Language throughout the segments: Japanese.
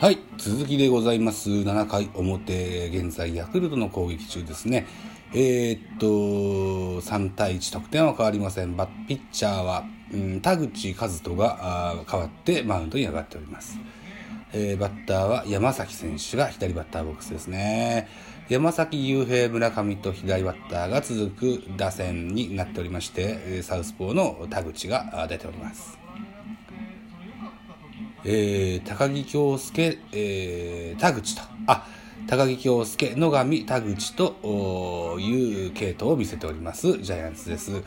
はい、続きでございます。7回表、現在ヤクルトの攻撃中ですね。えー、っと、3対1、得点は変わりません。バッピッチャーは、うん、田口和人があ変わってマウンドに上がっております。えーバッターは山崎選手が左バッターボックスですね。山崎雄平、村上と左バッターが続く打線になっておりまして、えサウスポーの田口が出ております。えー高木京介、えー田口と、あ、高木京介、野上、田口とおーいう系統を見せております、ジャイアンツです。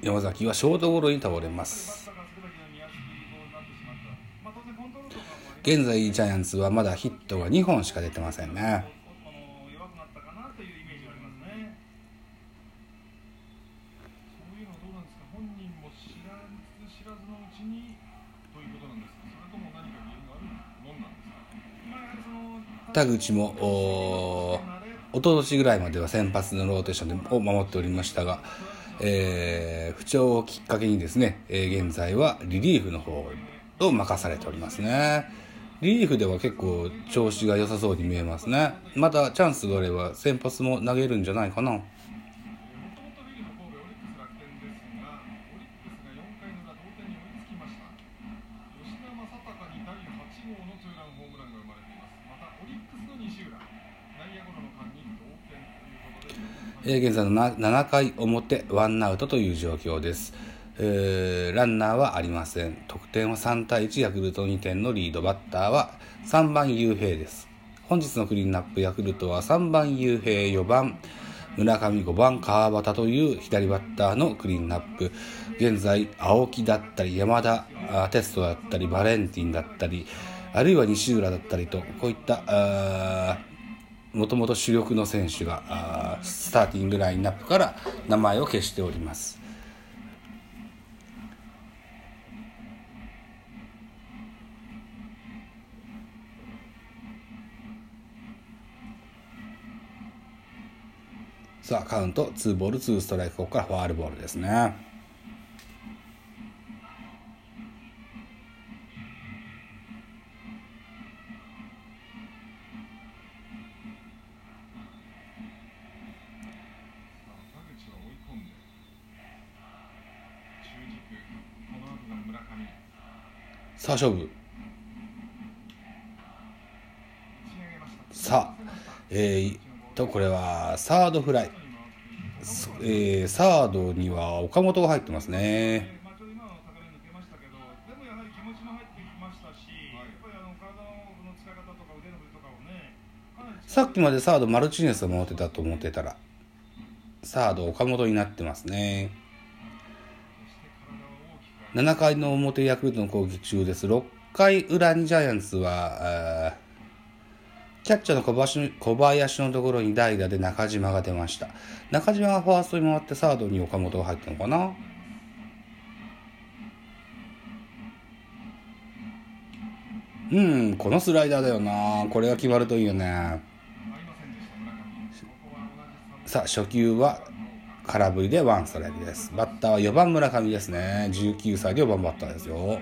山崎はショートゴロに倒れます。現在、ジャイアンツはまだヒットが2本しか出てませんね。弱くなったかなというイメージがありますね。そういうのはどうなんですか。本人も知らず知らずのうちにということなんですか。それとも何か理由があるもんなんですか。まあやはりその田口もおー一昨年ぐらいまでは先発のローテーションでを守っておりましたが、えー不調をきっかけにですね、えー現在はリリーフの方を任されておりますね。リリーフでは結構調子が良さそうに見えますね。またチャンスがあれば先発も投げるんじゃないかな。もともとリーグの神戸オリックス楽天ですが、オリックスが4回の裏同点に追いつきました。吉田正尚に第8号のツーランホームランが生まれています。またオリックスの西浦、内野ゴロの間に同点ということで。えー現在の7回表、ワンアウトという状況です。えーランナーはありません。得点は3対1、ヤクルト2点のリード。バッターは3番雄平です。本日のクリーンナップ、ヤクルトは3番雄平、4番村上、5番川端という左バッターのクリーンナップ。現在、青木だったり、山田テストだったり、バレンティンだったり、あるいは西浦だったりと、こういった、もともと主力の選手がスターティングラインナップから名前を消しております。さあ、カウント、2ボール、2ストライク、ここからファールボールですね。さあ勝負さあえー、とこれはサードフライ、えー、サードには岡本が入ってますね。さっきまでサードマルチネスを持ってたと思ってたらサード岡本になってますね。7回の表ヤクルトの攻撃中です。6回裏にジャイアンツは、キャッチャーの小林小林のところに代打で中島が出ました。中島がファーストに回ってサードに岡本が入ったのかなうん、このスライダーだよな。これが決まるといいよね。さあ、初球は空振りでワンストライクです。バッターは4番村上ですね。19歳で4番バッターですよ。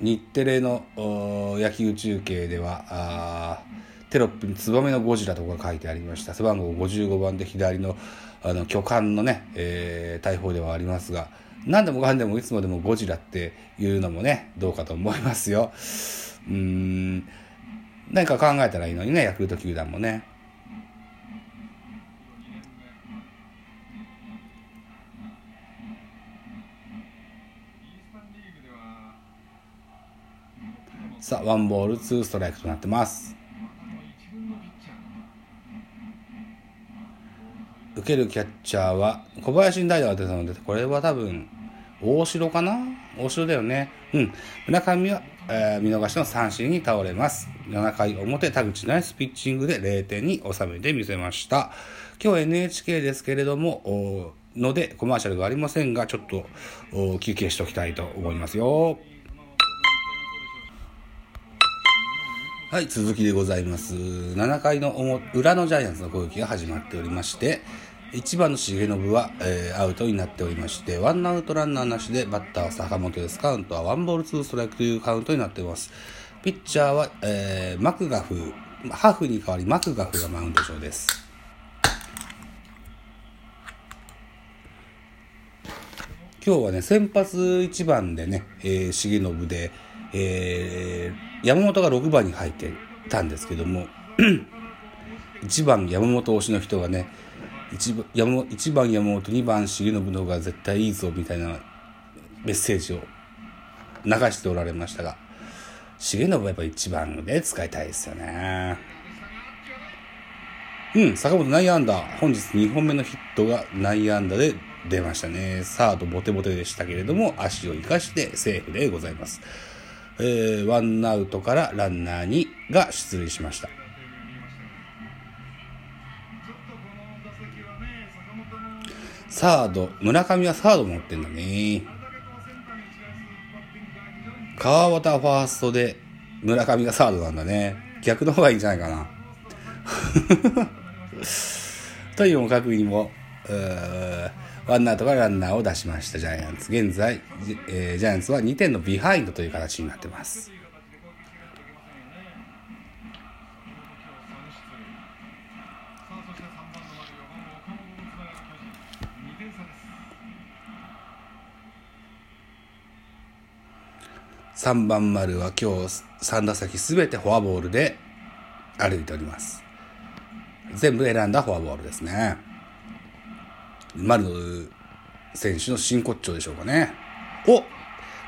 日テレの野球中継ではテロップにツバメのゴジラとか書いてありました背番号55番で左のあの巨漢のね、えー大砲ではありますが何でもかんでもいつまでもゴジラっていうのもねどうかと思いますようん何か考えたらいいのにねヤクルト球団もねさあワンボールツーストライクとなってます。受けるキャッチャーは小林に代打が出たのでこれは多分大城かな？大城だよね。うん。村上は、えー見逃しの三振に倒れます。7回表田口ナイスピッチングで0点に収めてみせました。今日 NHK ですけれどもおのでコマーシャルがありませんがちょっとお休憩しておきたいと思いますよ。はい、続きでございます。7回の裏のジャイアンツの攻撃が始まっておりまして、1番の重信は、えーアウトになっておりまして、ワンアウトランナーなしで、バッターは坂本です。カウントはワンボールツーストライクというカウントになっています。ピッチャーは、えーマクガフ、ハーフに代わりマクガフがマウンド上です。今日はね、先発1番でね、えー、重信で、えー山本が6番に入ってたんですけども、1番山本推しの人がね、1番山本1番山本、2番重信の方が絶対いいぞみたいなメッセージを流しておられましたが、重信はやっぱ1番で使いたいですよね。うん、坂本内野安打。本日2本目のヒットが内野安打で出ましたね。サードボテボテでしたけれども、足を生かしてセーフでございます。えー、ワンアウトからランナーにが出塁しました。サード、村上はサード持ってんだね。川端ファーストで村上がサードなんだね。逆の方がいいんじゃないかな。というも確認も、うーワンアウトからランナーを出しましたジャイアンツ。現在、えージャイアンツは2点のビハインドという形になってます。という形で攻撃しないといけませんよね。坂本今日3出塁。さあそして3番丸4番の岡本のつながる巨人2点差です。3番丸は今日3打席すべてフォアボールで歩いております。全部選んだフォアボールですね。丸の選手の真骨頂でしょうかね。お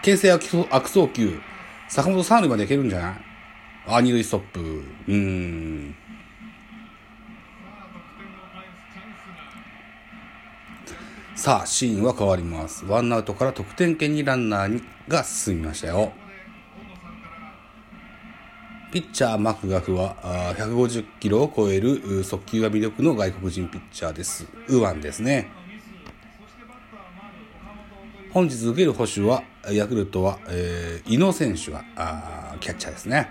牽制悪送球。坂本三塁までいけるんじゃない？あ、二塁ストップ。うーん。さあシーンは変わります。ワンアウトから得点圏にランナーにが進みましたよ。ピッチャーマクガフはあー150キロを超えるう速球が魅力の外国人ピッチャーです。ウワンですね。ミス、そしてバッター丸岡本日受ける捕手は、ヤクルトは、えー、井野選手があキャッチャーですね。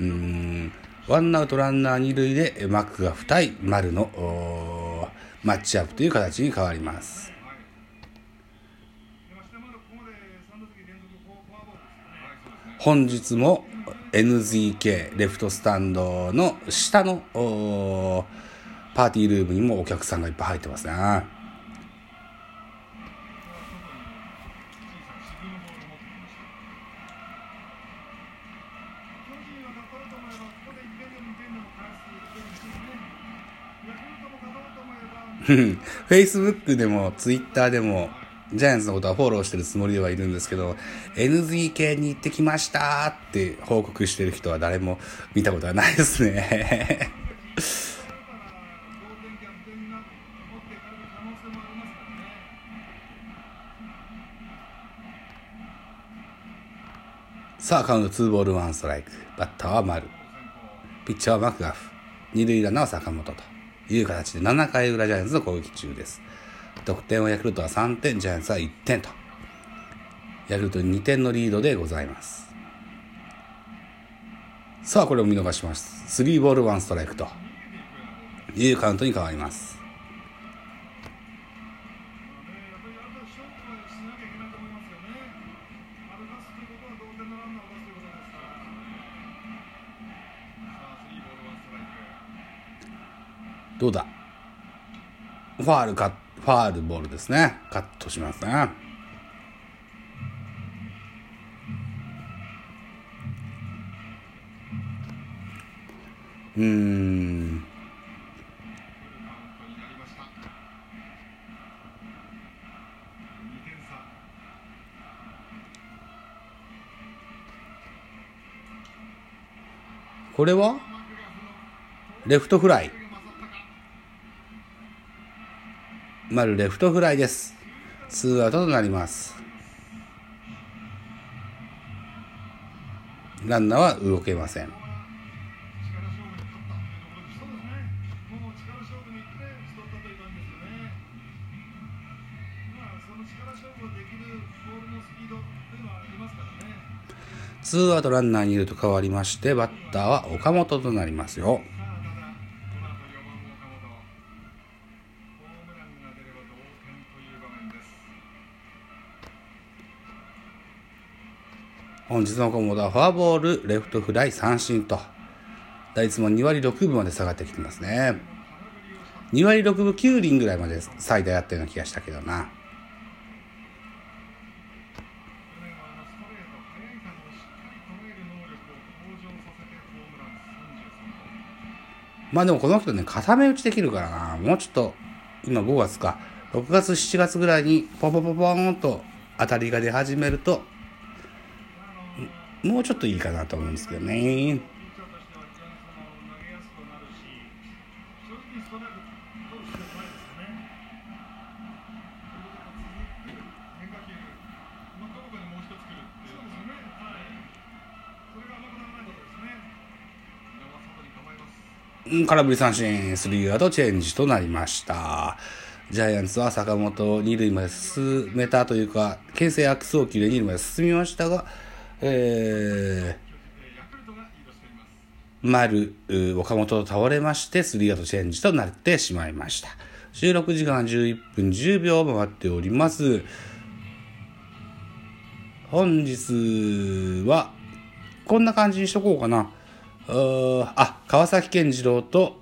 うん、ワンアウトランナー二塁でえーマクガフ対丸のマッチアップという形に変わります。本日も NZK レフトスタンドの下のパーティールームにもお客さんがいっぱい入ってますね。巨人は勝とうと思えばここで1点でも2点でも返すというチームね。ヤクルトも勝とうと思えば Facebook でも Twitter でもジャイアンツのことはフォローしてるつもりではいるんですけど NZK に行ってきましたって報告してる人は誰も見たことはないですね。同点逆転になって持っていかれる可能性もありますからね。さあカウント2ボール1ストライク。バッターは丸。ピッチャーはマクガフ。二塁ランナーは坂本と。いう形で7回裏ジャイアンツの攻撃中です。得点はヤクルトは3点ジャイアンツは1点と。ヤクルト2点のリードでございます。さあこれを見逃します。3ボール1ストライクというカウントに変わります。どうだ？ファールかファールボールですね。カットしますね。うーん。これは？レフトフライ。丸レフトフライです。ツーアウトとなります。ランナーは動けません。ツーアウト。ランナーにいると変わりましてバッターは岡本となりますよ本日のコモダはフォアボール、レフトフライ、三振と、打率も2割6分まで下がってきてますね。2割6分9厘ぐらいまで最大やったような気がしたけどな。まあでもこの人ね、固め打ちできるからな。もうちょっと、今5月か。6月、7月ぐらいにポポポポーンと当たりが出始めると、もうちょっといいかなと思うんですけどね。空振り三振、スリーアウトチェンジとなりました。ジャイアンツは坂本を二塁まで進めたというか、牽制悪送球で二塁まで進みましたが、えー、丸、岡本と倒れまして、スリーアウトチェンジとなってしまいました。収録時間11分10秒回っております。本日は、こんな感じにしとこうかな。あ、川崎健次郎と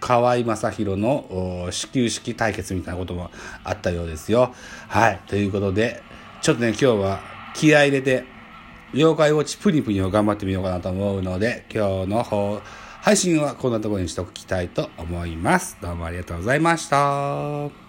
河合正宏の始球式対決みたいなこともあったようですよ。はい。ということで、ちょっとね、今日は気合入れて、妖怪ウォッチプニプニを頑張ってみようかなと思うので、今日の方、配信はこんなところにしておきたいと思います。どうもありがとうございました。